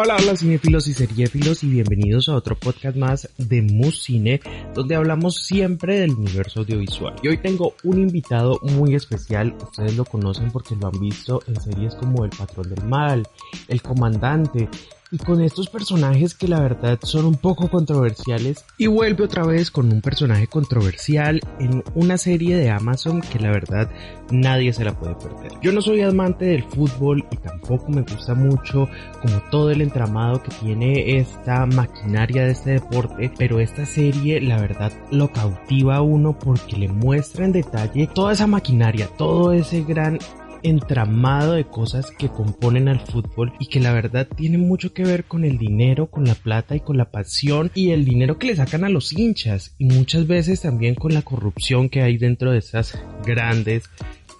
Hola, hola cinefilos y seriéfilos y bienvenidos a otro podcast más de Muscine, donde hablamos siempre del universo audiovisual. Y hoy tengo un invitado muy especial, ustedes lo conocen porque lo han visto en series como El Patrón del Mal, El Comandante, y con estos personajes que la verdad son un poco controversiales y vuelve otra vez con un personaje controversial en una serie de Amazon que la verdad nadie se la puede perder. Yo no soy amante del fútbol y tampoco me gusta mucho como todo el entramado que tiene esta maquinaria de este deporte, pero esta serie la verdad lo cautiva a uno porque le muestra en detalle toda esa maquinaria, todo ese gran entramado de cosas que componen al fútbol y que la verdad tiene mucho que ver con el dinero, con la plata y con la pasión y el dinero que le sacan a los hinchas y muchas veces también con la corrupción que hay dentro de estas grandes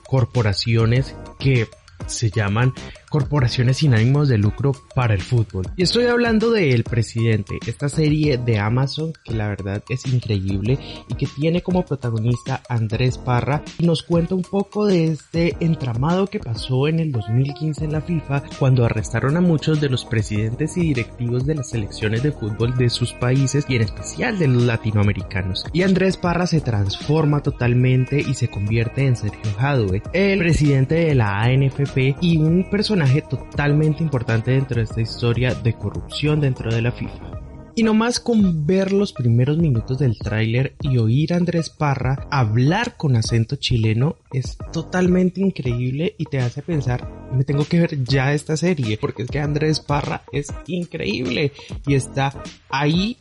corporaciones que se llaman corporaciones sin ánimos de lucro para el fútbol. Y estoy hablando de El Presidente, esta serie de Amazon que la verdad es increíble y que tiene como protagonista Andrés Parra y nos cuenta un poco de este entramado que pasó en el 2015 en la FIFA cuando arrestaron a muchos de los presidentes y directivos de las selecciones de fútbol de sus países y en especial de los latinoamericanos. Y Andrés Parra se transforma totalmente y se convierte en Sergio Jadue, el presidente de la ANFP y un personaje totalmente importante dentro de esta historia de corrupción dentro de la FIFA. Y nomás con ver los primeros minutos del tráiler y oír a Andrés Parra hablar con acento chileno es totalmente increíble y te hace pensar, me tengo que ver ya esta serie, porque es que Andrés Parra es increíble y está ahí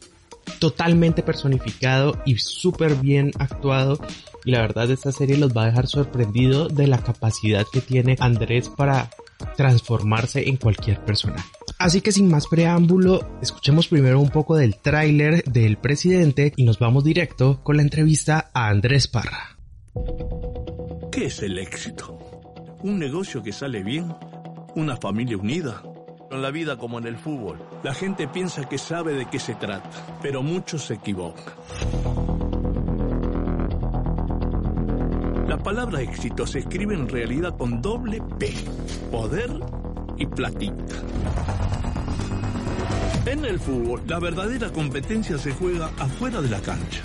totalmente personificado y súper bien actuado y la verdad esta serie los va a dejar sorprendido de la capacidad que tiene Andrés para transformarse en cualquier personaje. Así que sin más preámbulo, escuchemos primero un poco del tráiler del presidente y nos vamos directo con la entrevista a Andrés Parra. ¿Qué es el éxito? ¿Un negocio que sale bien? ¿Una familia unida? En la vida como en el fútbol, la gente piensa que sabe de qué se trata, pero muchos se equivocan. Palabra éxito se escribe en realidad con doble P, poder y platita. En el fútbol, la verdadera competencia se juega afuera de la cancha.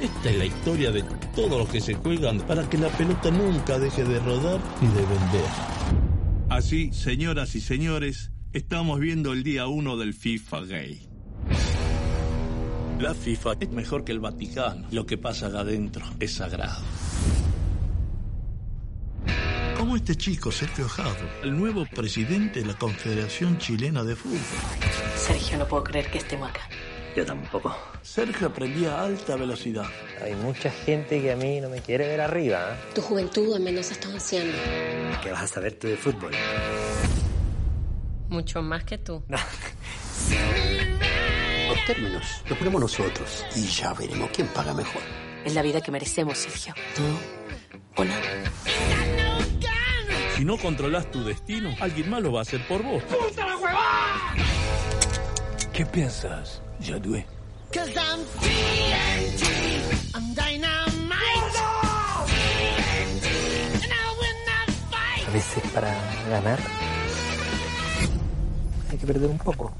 Esta es la historia de todos los que se juegan para que la pelota nunca deje de rodar y de vender. Así, señoras y señores, estamos viendo el día uno del FIFA Gay. La FIFA es mejor que el Vaticano. Lo que pasa acá adentro es sagrado como este chico, Sergio Jado, el nuevo presidente de la Confederación Chilena de Fútbol. Sergio, no puedo creer que estemos acá. Yo tampoco. Sergio aprendía a alta velocidad. Hay mucha gente que a mí no me quiere ver arriba. ¿eh? Tu juventud al menos está haciendo. ¿Qué vas a saber tú de fútbol? Mucho más que tú. Los términos los ponemos nosotros y ya veremos quién paga mejor. Es la vida que merecemos, Sergio. Tú o nada. Si no controlas tu destino, alguien más lo va a hacer por vos. ¡Puta la huevada! ¿Qué piensas, Yadue? A veces para ganar hay que perder un poco.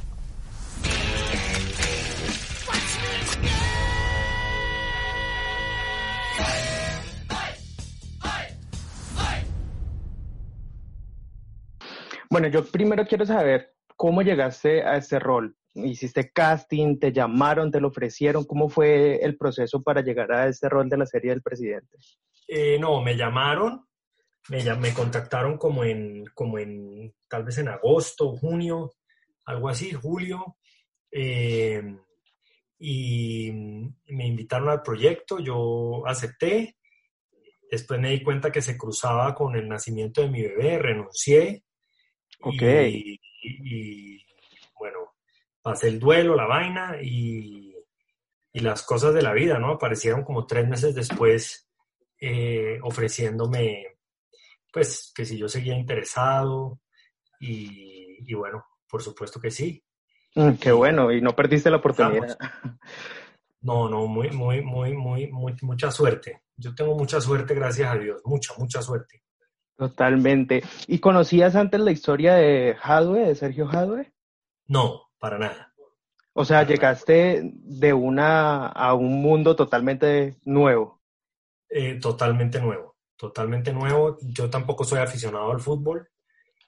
Bueno, yo primero quiero saber cómo llegaste a este rol. ¿Hiciste casting? ¿Te llamaron? ¿Te lo ofrecieron? ¿Cómo fue el proceso para llegar a este rol de la serie del presidente? Eh, no, me llamaron, me, me contactaron como en, como en, tal vez en agosto, junio, algo así, julio, eh, y me invitaron al proyecto, yo acepté, después me di cuenta que se cruzaba con el nacimiento de mi bebé, renuncié, Ok. Y, y, bueno, pasé el duelo, la vaina y, y, las cosas de la vida, ¿no? Aparecieron como tres meses después eh, ofreciéndome pues que si yo seguía interesado y, bueno, por supuesto que sí. Mm, qué bueno, y no perdiste la oportunidad. No, no, muy, muy, muy, muy, muy, mucha suerte. Yo tengo mucha suerte, gracias a Dios, mucha, mucha suerte. Totalmente. ¿Y conocías antes la historia de Hadwe, de Sergio Hadwe? No, para nada. O sea, llegaste de una a un mundo totalmente nuevo. Eh, totalmente nuevo, totalmente nuevo. Yo tampoco soy aficionado al fútbol.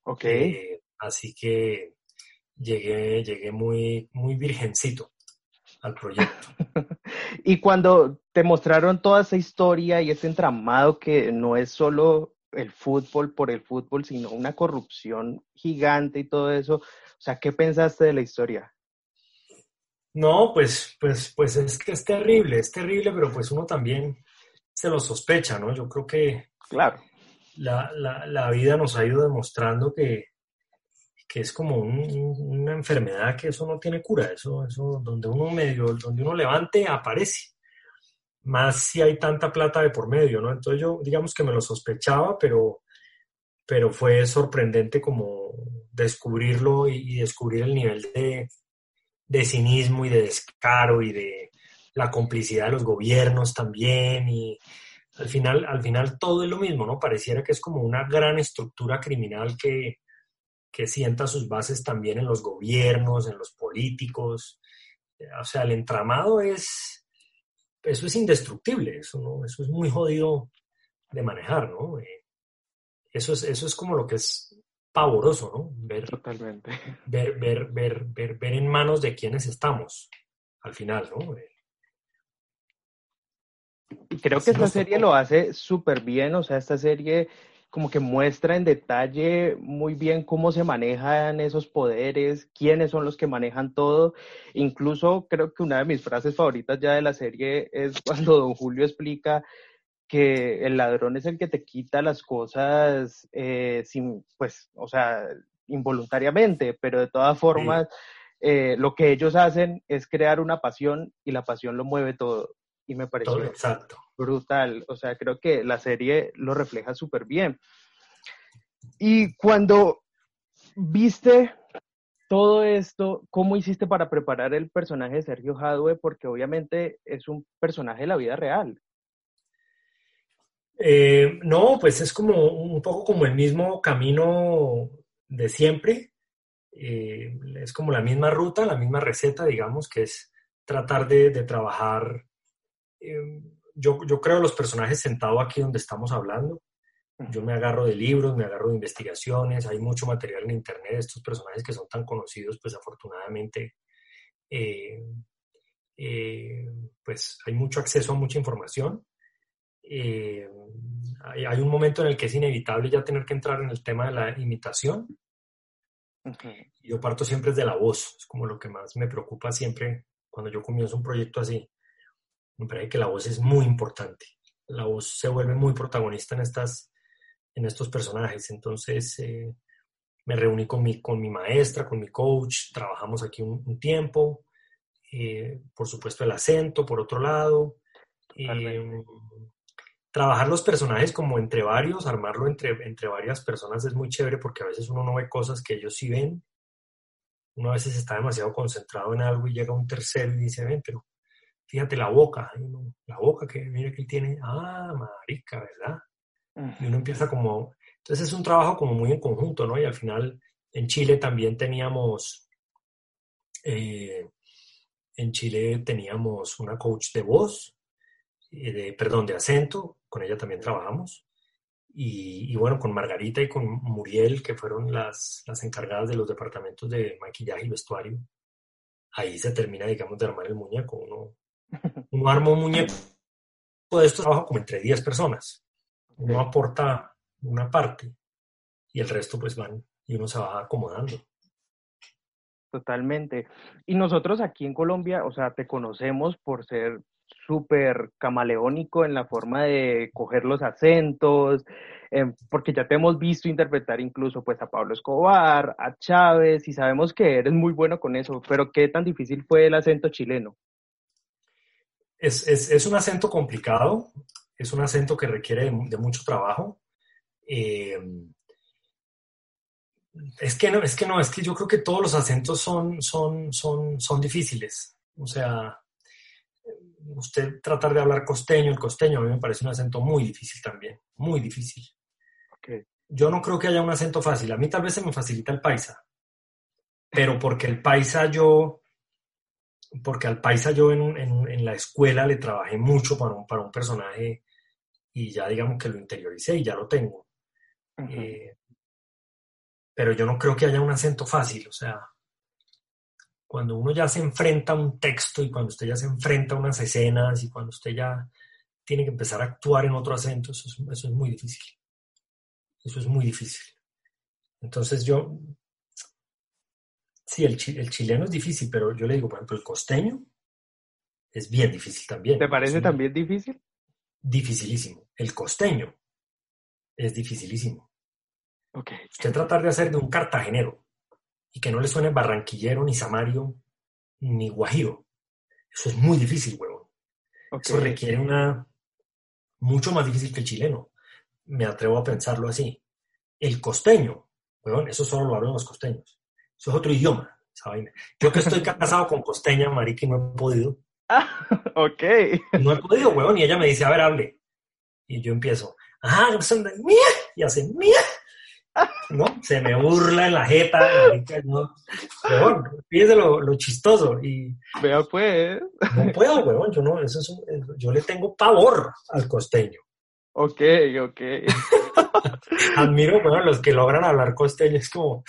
Ok. Eh, así que llegué, llegué muy, muy virgencito al proyecto. y cuando te mostraron toda esa historia y ese entramado que no es solo el fútbol por el fútbol, sino una corrupción gigante y todo eso, o sea, ¿qué pensaste de la historia? No, pues, pues, pues es que es terrible, es terrible, pero pues uno también se lo sospecha, ¿no? Yo creo que claro. la, la, la vida nos ha ido demostrando que, que es como una enfermedad que eso no tiene cura, eso, eso donde uno medio, donde uno levante, aparece. Más si hay tanta plata de por medio, ¿no? Entonces yo, digamos que me lo sospechaba, pero, pero fue sorprendente como descubrirlo y, descubrir el nivel de, de cinismo y de descaro y de la complicidad de los gobiernos también y al final, al final todo es lo mismo, ¿no? Pareciera que es como una gran estructura criminal que, que sienta sus bases también en los gobiernos, en los políticos. O sea, el entramado es, eso es indestructible, eso, ¿no? eso es muy jodido de manejar, ¿no? Eh, eso, es, eso es como lo que es pavoroso, ¿no? Ver, Totalmente. Ver, ver, ver, ver, ver en manos de quienes estamos, al final, ¿no? Eh, y creo que esta serie lo hace súper bien, o sea, esta serie como que muestra en detalle muy bien cómo se manejan esos poderes, quiénes son los que manejan todo. Incluso creo que una de mis frases favoritas ya de la serie es cuando don Julio explica que el ladrón es el que te quita las cosas eh, sin, pues, o sea, involuntariamente, pero de todas formas, eh, lo que ellos hacen es crear una pasión y la pasión lo mueve todo y me pareció exacto. Brutal. O sea, creo que la serie lo refleja súper bien. Y cuando viste todo esto, ¿cómo hiciste para preparar el personaje de Sergio Jadwe? Porque obviamente es un personaje de la vida real. Eh, no, pues es como un poco como el mismo camino de siempre. Eh, es como la misma ruta, la misma receta, digamos, que es tratar de, de trabajar Em, yo, yo creo los personajes sentados aquí donde estamos hablando. Yo me agarro de libros, me agarro de investigaciones, hay mucho material en internet, estos personajes que son tan conocidos, pues afortunadamente, eh, eh, pues hay mucho acceso a mucha información. Eh, hay, hay, un momento en el que es inevitable ya tener que entrar en el tema de la imitación. Yo parto siempre de la voz, es como lo que más me preocupa siempre cuando yo comienzo un proyecto así me parece que la voz es muy importante. La voz se vuelve muy protagonista en, estas, en estos personajes. Entonces, eh, me reuní con mi, con mi maestra, con mi coach, trabajamos aquí un, tiempo. Eh, por supuesto, el acento, por otro lado. Eh, trabajar los personajes como entre varios, armarlo entre, entre varias personas es muy chévere porque a veces uno no ve cosas que ellos sí ven. Uno a veces está demasiado concentrado en algo y llega un tercero y dice, ven, pero fíjate la boca, la boca que mira que él tiene, ah, marica, ¿verdad? Y uno empieza como, entonces es un trabajo como muy en conjunto, ¿no? Y al final en Chile también teníamos, eh, en Chile teníamos una coach de voz, eh, de, perdón, de acento, con ella también trabajamos. Y, bueno, con Margarita y con Muriel, que fueron las, las encargadas de los departamentos de maquillaje y vestuario, ahí se termina, digamos, de armar el muñeco. Uno, uno arma un muñeco de estos trabaja como entre 10 personas. Uno aporta una parte y el resto pues van y uno se va acomodando. Totalmente. Y nosotros aquí en Colombia, o sea, te conocemos por ser súper camaleónico en la forma de coger los acentos, em, porque ya te hemos visto interpretar incluso pues a Pablo Escobar, a Chávez, y sabemos que eres muy bueno con eso, pero ¿qué tan difícil fue el acento chileno? Es, es, es, un acento complicado, es un acento que requiere de, mucho trabajo. Eh, es que no, es que no, es que yo creo que todos los acentos son, son, son, son difíciles. O sea, usted tratar de hablar costeño, el costeño a mí me parece un acento muy difícil también, muy difícil. Yo no creo que haya un acento fácil. A mí tal vez se me facilita el paisa, pero porque el paisa yo, porque al paisa yo en, en, la escuela le trabajé mucho para un, para un personaje y ya digamos que lo interioricé y ya lo tengo. Eh, pero yo no creo que haya un acento fácil, o sea, cuando uno ya se enfrenta a un texto y cuando usted ya se enfrenta a unas escenas y cuando usted ya tiene que empezar a actuar en otro acento, eso es, muy difícil. Eso es muy difícil. Entonces yo, sí, el, el, chileno es difícil, pero yo le digo, por ejemplo, el costeño es bien difícil también. ¿Te parece también difícil? Dificilísimo. El costeño es dificilísimo. Okay. Usted tratar de hacer de un cartagenero y que no le suene barranquillero, ni samario, ni guajiro. Eso es muy difícil, huevón. Eso requiere una... mucho más difícil que el chileno. Me atrevo a pensarlo así. El costeño, huevón, eso solo lo hablan los costeños. Eso es otro idioma, Yo que estoy casado con costeña, marica, y no he podido. ok. No he podido, huevón, y ella me dice, a ver, hable. Y yo empiezo, ah, mía, y hace mía, ¿no? Se me burla en la jeta, ¿no? fíjese lo, chistoso. Y Vea pues. No puedo, weón, yo no, eso es yo le tengo pavor al costeño. Ok, ok. Admiro, bueno, los que logran hablar costeño, es como,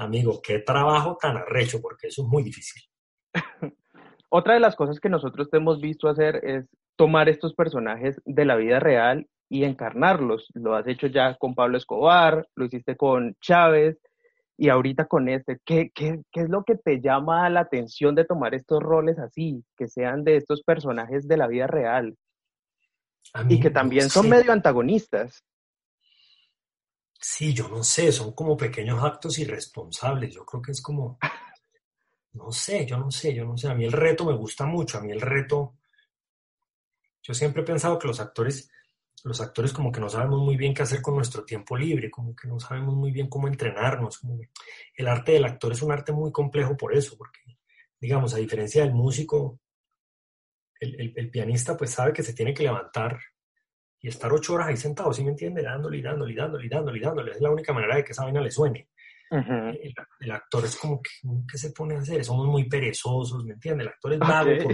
amigo, qué trabajo tan arrecho, porque eso es muy difícil. Otra de las cosas que nosotros te hemos visto hacer es tomar estos personajes de la vida real y encarnarlos. Lo has hecho ya con Pablo Escobar, lo hiciste con Chávez y ahorita con este. ¿Qué, qué, qué es lo que te llama la atención de tomar estos roles así, que sean de estos personajes de la vida real? y que también son medio antagonistas. Sí, yo no sé, son como pequeños actos irresponsables. Yo creo que es como, no sé, yo no sé, yo no sé. A mí el reto me gusta mucho, a mí el reto, yo siempre he pensado que los actores los actores como que no sabemos muy bien qué hacer con nuestro tiempo libre, como que no sabemos muy bien cómo entrenarnos. El arte del actor es un arte muy complejo por eso, porque, digamos, a diferencia del músico, el, pianista pues sabe que se tiene que levantar y estar ocho horas ahí sentado, ¿sí me entiende? Dándole y dándole y dándole y dándole y dándole. Es la única manera de que esa vaina le suene. el, actor es como que, ¿qué se pone a hacer? Somos muy perezosos, ¿me entiende? El actor es vago por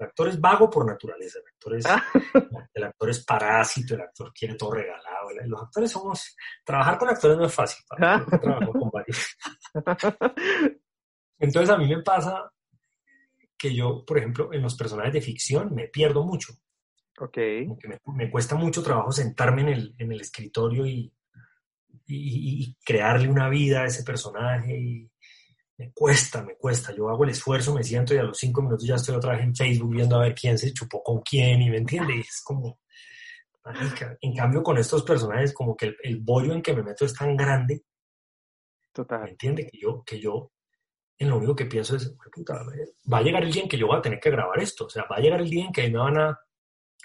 el actor es vago por naturaleza, el actor es, ah. el actor es parásito, el actor quiere todo regalado. Los actores somos... Trabajar con actores no es fácil, ah. con varios. Entonces a mí me pasa que yo, por ejemplo, en los personajes de ficción me pierdo mucho. Ok. Me, me, cuesta mucho trabajo sentarme en el, en el escritorio y, y, y, crearle una vida a ese personaje y, me cuesta, me cuesta. Yo hago el esfuerzo, me siento y a los cinco minutos ya estoy otra vez en Facebook viendo a ver quién se chupó con quién y me entiende. Y es como, En cambio, con estos personajes, como que el, bollo en que me meto es tan grande. Total. ¿Me entiende? Que yo, que yo, en lo único que pienso es, va a llegar el día en que yo voy a tener que grabar esto. O sea, va a llegar el día en que me van a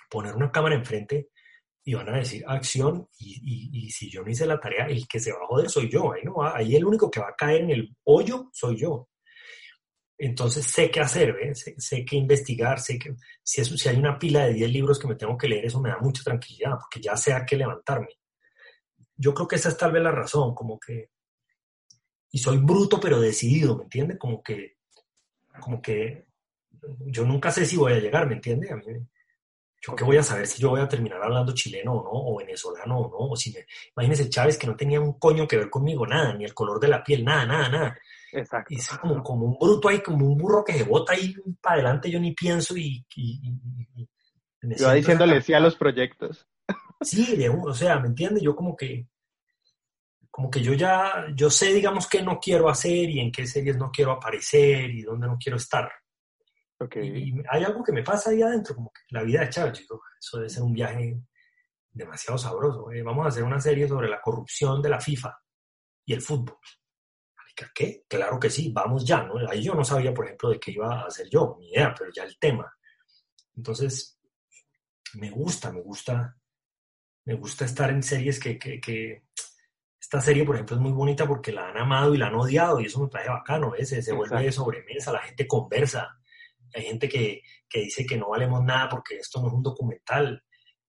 poner una cámara enfrente y van a decir acción y, si yo no hice la tarea, el que se va a joder soy yo. Ahí, no ahí el único que va a caer en el hoyo soy yo. Entonces sé qué hacer, sé, qué investigar, sé que si, eso, si hay una pila de 10 libros que me tengo que leer, eso me da mucha tranquilidad, porque ya sé a qué levantarme. Yo creo que esa es tal vez la razón, como que... Y soy bruto pero decidido, ¿me entiende? Como que... Como que... Yo nunca sé si voy a llegar, ¿me entiende? A mí, ¿Yo qué voy a saber si yo voy a terminar hablando chileno o no, o venezolano o no? O si me... Imagínese Chávez que no tenía un coño que ver conmigo, nada, ni el color de la piel, nada, nada, nada. Exacto. Y es como, como un bruto ahí, como un burro que se bota ahí para adelante, yo ni pienso y... yo diciéndole sí a los proyectos. Sí, de, o sea, ¿me entiende? Yo como que... Como que yo ya, yo sé, digamos, qué no quiero hacer y en qué series no quiero aparecer y dónde no quiero estar. Okay. Y hay algo que me pasa ahí adentro, como que la vida de Chávez, chico, eso debe ser un viaje demasiado sabroso. Eh, vamos a hacer una serie sobre la corrupción de la FIFA y el fútbol. ¿Qué? Claro que sí, vamos ya, ¿no? Ahí yo no sabía, por ejemplo, de qué iba a hacer yo, ni idea, pero ya el tema. Entonces, me gusta, me gusta, Me gusta estar en series que, que, que, esta serie, por ejemplo, es muy bonita porque la han amado y la han odiado y eso me parece bacano, ese se vuelve de sobremesa, la gente conversa. Hay gente que, que dice que no valemos nada porque esto no es un documental.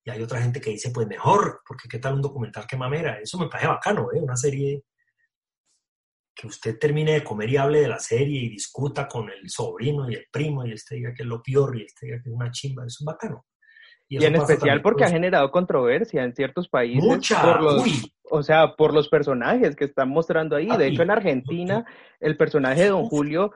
Y hay otra gente que dice, pues mejor, porque qué tal un documental que mamera. Eso me parece bacano, ¿eh? Una serie que usted termine de comer y hable de la serie y discuta con el sobrino y el primo y este diga que es lo peor y este diga que es una chimba, eso es bacano. Y, en especial porque ha generado controversia en ciertos países. Mucha, por los, O sea, por los personajes que están mostrando ahí. de hecho, en Argentina, el personaje de Don Julio,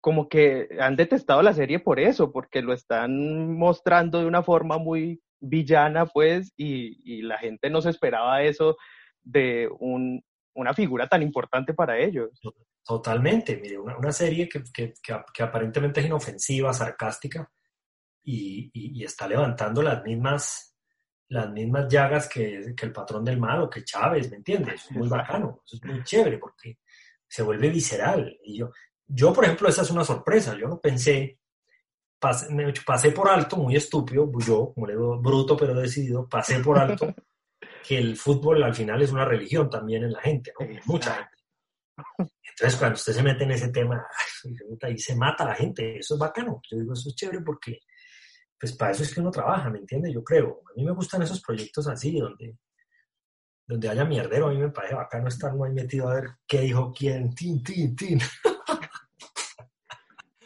como que han detestado la serie por eso, porque lo están mostrando de una forma muy villana, pues, y, y la gente no se esperaba eso de un, una figura tan importante para ellos. Totalmente, mire, una, una serie que, que, que, aparentemente es inofensiva, sarcástica, y, y, está levantando las mismas, las mismas llagas que, que, el patrón del mal o que Chávez, ¿me entiendes? Es muy bacano, es muy chévere porque se vuelve visceral. Y yo, yo, por ejemplo, esa es una sorpresa, yo no pensé, pasé, me pasé por alto, muy estúpido, yo, como le digo, bruto pero decidido, pasé por alto que el fútbol al final es una religión también en la gente, ¿no? Mucha gente. Entonces, cuando usted se mete en ese tema, ahí se mata a la gente, eso es bacano. Yo digo, eso es chévere porque, pues para eso es que uno trabaja, ¿me entiende? Yo creo. A mí me gustan esos proyectos así, donde, donde haya mierdero. A mí me parece bacano estar muy metido a ver qué dijo quién, tin, tin, tin.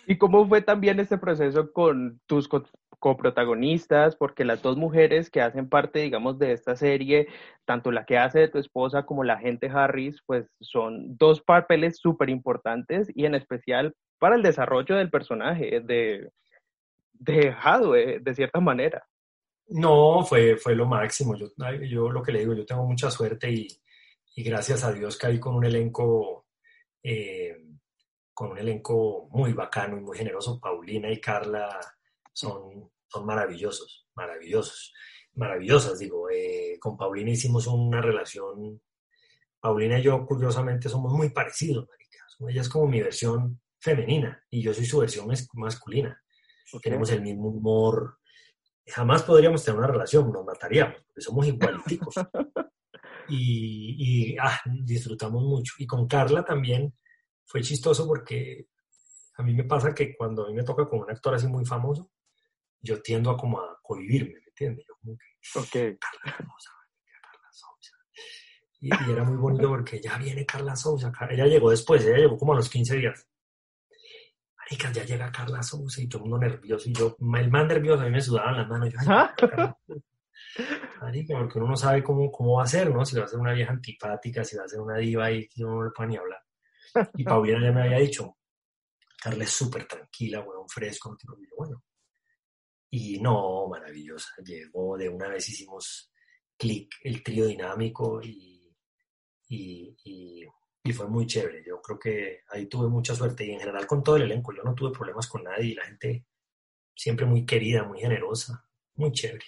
¿Y cómo fue también este proceso con tus coprotagonistas, porque las dos mujeres que hacen parte, digamos, de esta serie, tanto la que hace tu esposa como la gente Harris, pues son dos papeles súper importantes y en especial para el desarrollo del personaje de, de Hadwe, de cierta manera. No, fue, fue lo máximo. Yo, yo lo que le digo, yo tengo mucha suerte y, y gracias a Dios caí con un elenco, eh, con un elenco muy bacano y muy generoso. Paulina y Carla son, son maravillosos, maravillosos, maravillosas. Digo, eh, con Paulina hicimos una relación, Paulina y yo curiosamente somos muy parecidos, marica. Ella es como mi versión femenina y yo soy su versión masculina. Tenemos el mismo humor. Jamás podríamos tener una relación, nos mataríamos, porque somos igualiticos. y, y ah, disfrutamos mucho. Y con Carla también fue chistoso porque a mí me pasa que cuando a mí me toca con un actor así muy famoso, yo tiendo a como a cohibirme, ¿me entiendes? Yo como que, Carla Sousa, Carla Sousa. Y, y, era muy bonito porque ya viene Carla Sousa. Ella llegó después, ella llegó como a los 15 días. Marica, ya llega Carla Sousa y todo el mundo nervioso. Y yo, el más nervioso, a mí me sudaban las manos. Yo, Marica, porque uno no sabe cómo, cómo va a ser, ¿no? Si va a ser una vieja antipática, si va a ser una diva y uno no le puede ni hablar. Y Paulina ya me había dicho, Carla es súper tranquila, bueno, fresco. Y yo, bueno, y no, maravillosa. Llegó de una vez, hicimos clic, el trío dinámico y, y, y, fue muy chévere. Yo creo que ahí tuve mucha suerte y en general con todo el elenco. Yo no tuve problemas con nadie y la gente siempre muy querida, muy generosa, muy chévere.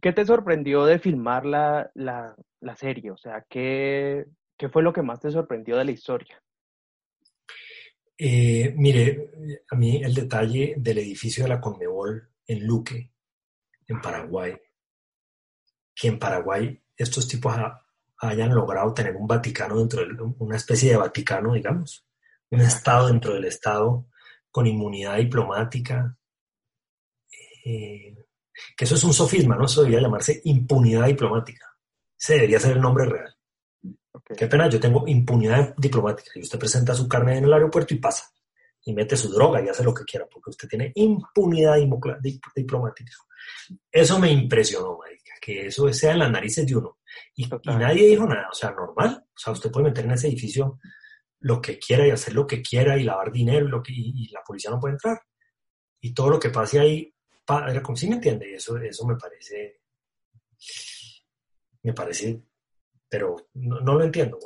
¿Qué te sorprendió de filmar la, la, la serie? O sea, ¿qué, ¿qué fue lo que más te sorprendió de la historia? Eh, mire, a mí el detalle del edificio de la Conmebol en Luque, en Paraguay, que en Paraguay estos tipos hayan logrado tener un Vaticano dentro de una especie de Vaticano, digamos, un Estado dentro del Estado con inmunidad diplomática, eh, que eso es un sofisma, ¿no? Eso debería llamarse impunidad diplomática. Ese debería ser el nombre real. Qué pena, yo tengo impunidad diplomática y usted presenta su carne en el aeropuerto y pasa y mete su droga y hace lo que quiera, porque usted tiene impunidad diplomática. Eso me impresionó, marica, que eso sea en las narices de uno. Y, nadie dijo nada, o sea, normal. O sea, usted puede meter en ese edificio lo que quiera y hacer lo que quiera y lavar dinero lo que, y, la policía no puede entrar. Y todo lo que pase ahí, era como, ¿sí me entiende? Eso, eso me parece, me parece, pero no, lo entiendo.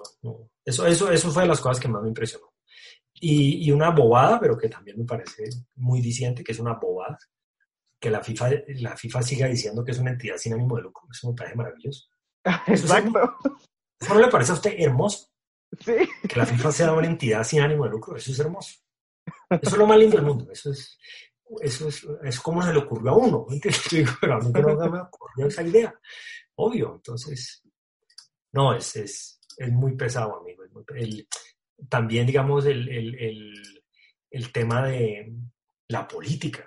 Eso, eso, eso fue de las cosas que más me impresionó. Y, una bobada, pero que también me parece muy diciente, que es una bobada, que la FIFA, la FIFA siga diciendo que es una entidad sin ánimo de lucro. Eso me parece maravilloso. Exacto. ¿Eso no le parece a usted hermoso? Sí. Que la FIFA sea una entidad sin ánimo de lucro. Eso es hermoso. Eso es lo más lindo del mundo. Eso es, eso es, es como se le ocurrió a uno. Yo digo, pero a mí no me ocurrió esa idea. obvio, entonces, no, es, es, es muy pesado, amigo. también, digamos, el, el, el, tema de la política,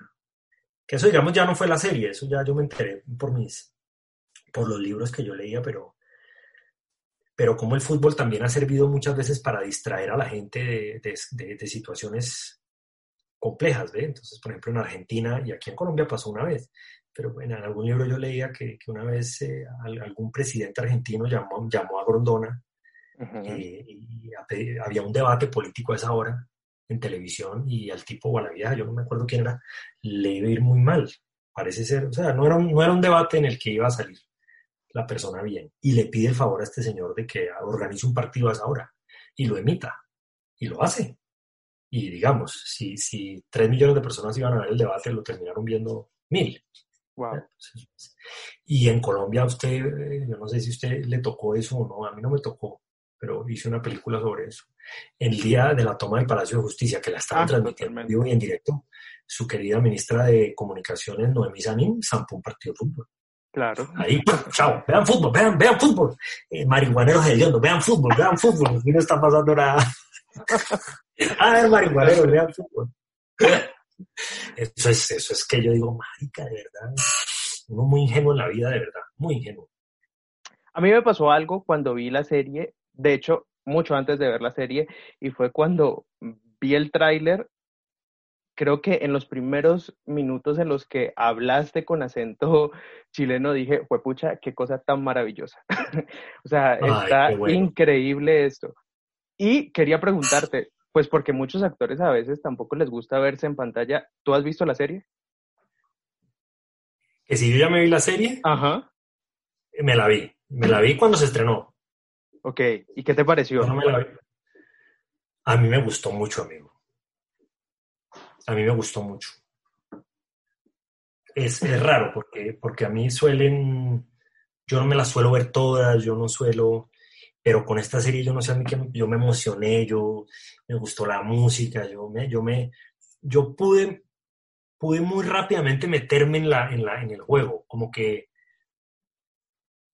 que eso, digamos, ya no fue la serie, eso ya yo me enteré por mis, por los libros que yo leía, pero, pero como el fútbol también ha servido muchas veces para distraer a la gente de, de, de situaciones complejas, ¿ve? Entonces, por ejemplo, en Argentina y aquí en Colombia pasó una vez, pero en algún libro yo leía que, que una vez eh, algún presidente argentino llamó, llamó a Grondona eh, y había un debate político a esa hora en televisión y al tipo o a la vieja, yo no me acuerdo quién era, le iba a ir muy mal. Parece ser, o sea, no era, un, no era un debate en el que iba a salir la persona bien. Y le pide el favor a este señor de que organice un partido a esa hora y lo emita. Y lo hace. Y digamos, si, si 3 millones de personas iban a ver el debate, lo terminaron viendo mil. Wow. Y en Colombia, usted, eh, yo no sé si usted le tocó eso o no, a mí no me tocó, pero hice una película sobre eso. El día de la toma del Palacio de Justicia, que la estaba ah, transmitiendo en vivo y en directo, su querida ministra de Comunicaciones, Noemí Sanín, zampó un partido de fútbol. Claro. Ahí, chao, vean fútbol, vean, vean fútbol. Eh, marihuaneros hediondos, vean fútbol, vean fútbol. Aquí no está pasando nada. a ver, marihuaneros, vean fútbol. Eso es, eso es que yo digo, marica, de verdad. Uno muy ingenuo en la vida, de verdad, muy ingenuo. A mí me pasó algo cuando vi la serie, de hecho, mucho antes de ver la serie, y fue cuando vi el tráiler, creo que en los primeros minutos en los que hablaste con acento chileno, dije, fue pucha, qué cosa tan maravillosa. o sea, está increíble esto. Y quería preguntarte, pues porque muchos actores a veces tampoco les gusta verse en pantalla. ¿Tú has visto la serie? Que si yo ya me vi la serie, Ajá. me la vi. Me la vi cuando se estrenó. Ok, ¿y qué te pareció? No me la vi. A mí me gustó mucho, amigo. A mí me gustó mucho. Es, es raro porque, porque a mí suelen, yo no me las suelo ver todas, yo no suelo, pero con esta serie yo no sé a mí que yo me emocioné, yo me gustó la música, yo me, yo me, yo pude, pude muy rápidamente meterme en la, en la, en el juego, como que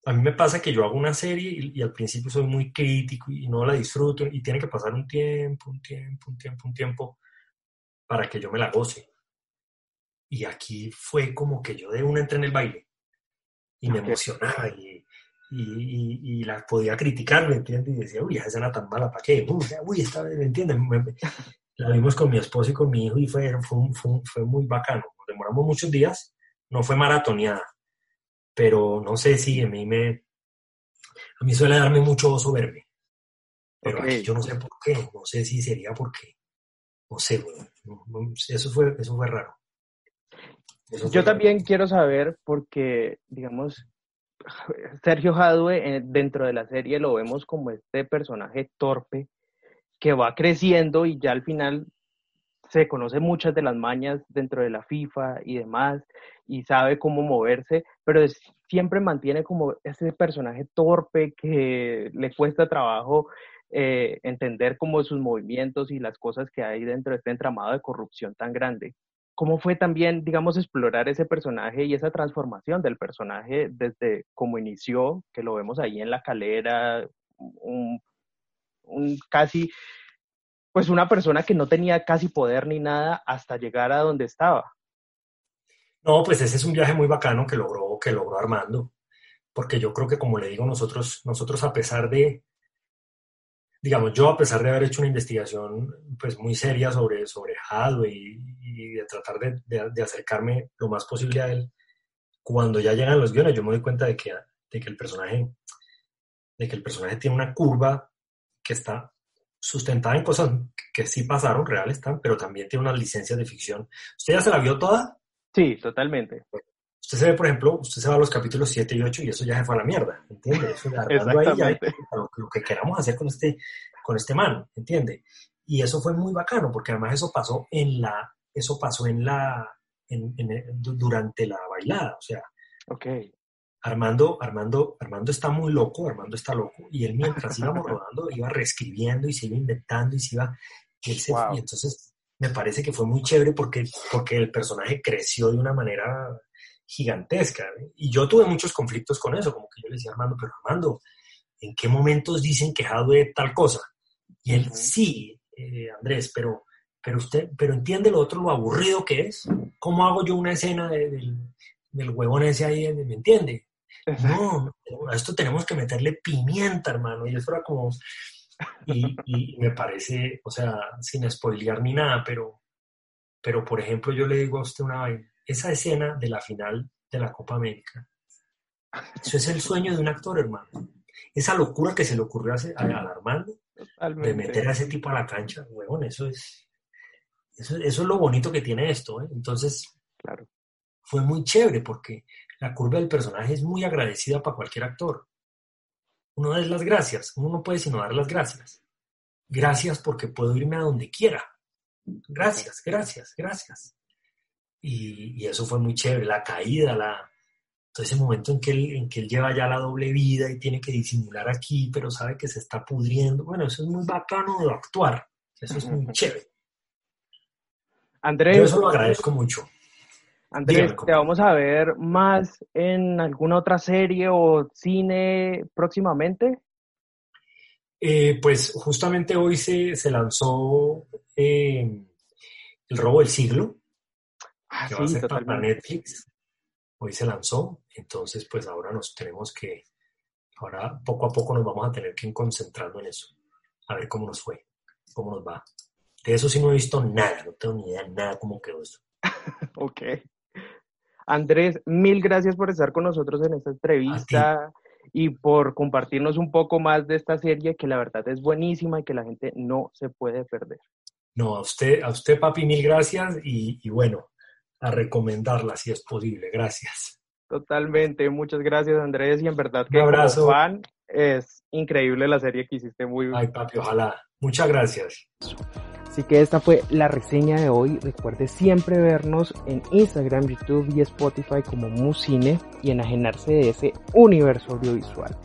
a mí me pasa que yo hago una serie y, al principio soy muy crítico y no la disfruto y tiene que pasar un tiempo, un tiempo, un tiempo, un tiempo para que yo me la goce. Y aquí fue como que yo de una entré en el baile y me emocionaba y y, y, la podía criticar, ¿me entiendes? Y decía, uy, esa escena tan mala, ¿para qué? Uy, esta vez, ¿me entiendes? La vimos con mi esposo y con mi hijo y fue, fue, fue, fue muy bacano. Nos demoramos muchos días, no fue maratoneada, pero no sé si a mí me... A mí suele darme mucho oso verme. Pero aquí yo no sé por qué, no sé si sería porque, no sé, eso, fue, eso fue raro. yo también quiero saber porque, digamos, Sergio Jadue eh, dentro de la serie lo vemos como este personaje torpe que va creciendo y ya al final se conoce muchas de las mañas dentro de la FIFA y demás y sabe cómo moverse, pero siempre mantiene como ese personaje torpe que le cuesta trabajo eh, entender como sus movimientos y las cosas que hay dentro de este entramado de corrupción tan grande. ¿Cómo fue también, digamos, explorar ese personaje y esa transformación del personaje desde cómo inició, que lo vemos ahí en la calera, un, casi, pues una persona que no tenía casi poder ni nada hasta llegar a donde estaba? No, pues ese es un viaje muy bacano que logró, que logró Armando, porque yo creo que como le digo, nosotros, nosotros a pesar de, digamos, yo a pesar de haber hecho una investigación pues muy seria sobre, sobre Hadwe y, de tratar de, de, acercarme lo más posible a él, cuando ya llegan los guiones yo me doy cuenta de que, de que el personaje de que el personaje tiene una curva que está sustentada en cosas que sí pasaron, reales están, pero también tiene unas licencias de ficción. ¿Usted ya se la vio toda? Sí, totalmente. Usted se ve, por ejemplo, usted se va a los capítulos 7 y 8 y eso ya se fue a la mierda, ¿entiende? Eso ahí ya lo, lo, que queramos hacer con este, con este man, ¿entiende? Y eso fue muy bacano, porque además eso pasó en la, eso pasó en la, en, durante la bailada, o sea. Ok. Armando, Armando, Armando está muy loco, Armando está loco, y él mientras íbamos rodando iba reescribiendo y se iba inventando y se iba, y, y entonces me parece que fue muy chévere porque, porque el personaje creció de una manera gigantesca. ¿eh? Y yo tuve muchos conflictos con eso, como que yo le decía a Armando, pero Armando, ¿en qué momentos dicen que de tal cosa? Y él, sí, eh, Andrés, pero, pero usted, pero entiende lo otro, lo aburrido que es. ¿Cómo hago yo una escena del, del huevón ese ahí, me entiende? No, a esto tenemos que meterle pimienta, hermano. Y eso era como... Y, me parece, o sea, sin spoilear ni nada, pero, pero por ejemplo yo le digo a usted una vez, esa escena de la final de la Copa América, eso es el sueño de un actor, hermano. Esa locura que se le ocurrió a, Armando, de meter a ese tipo a la cancha, huevón, eso es, eso, es lo bonito que tiene esto. ¿eh? Entonces, claro. fue muy chévere porque la curva del personaje es muy agradecida para cualquier actor. Uno da las gracias, uno no puede sino dar las gracias. Gracias porque puedo irme a donde quiera. Gracias, gracias, gracias. Y, eso fue muy chévere, la caída, la, todo ese momento en que, él, en que él lleva ya la doble vida y tiene que disimular aquí, pero sabe que se está pudriendo. Bueno, eso es muy bacano de actuar, eso es muy chévere. Andrés, Yo eso lo agradezco mucho. Andrés, ¿te vamos a ver más en alguna otra serie o cine próximamente? Eh, pues justamente hoy se, se lanzó eh, El robo del siglo, ah, que va a ser para Netflix. Hoy se lanzó, entonces pues ahora nos tenemos que, ahora poco a poco nos vamos a tener que ir concentrando en eso, a ver cómo nos fue, cómo nos va. De eso sí no he visto nada, no tengo ni idea nada cómo quedó esto. ok. Andrés, mil gracias por estar con nosotros en esta entrevista y por compartirnos un poco más de esta serie que la verdad es buenísima y que la gente no se puede perder. No, a usted, a usted papi, mil gracias y, bueno, a recomendarla si es posible. Gracias. Totalmente, muchas gracias Andrés y en verdad que abrazo. Juan es increíble la serie que hiciste muy bien. Ay papi, ojalá. Muchas gracias. Así que esta fue la reseña de hoy. Recuerde siempre vernos en Instagram, YouTube y Spotify como Musine y enajenarse de ese universo audiovisual.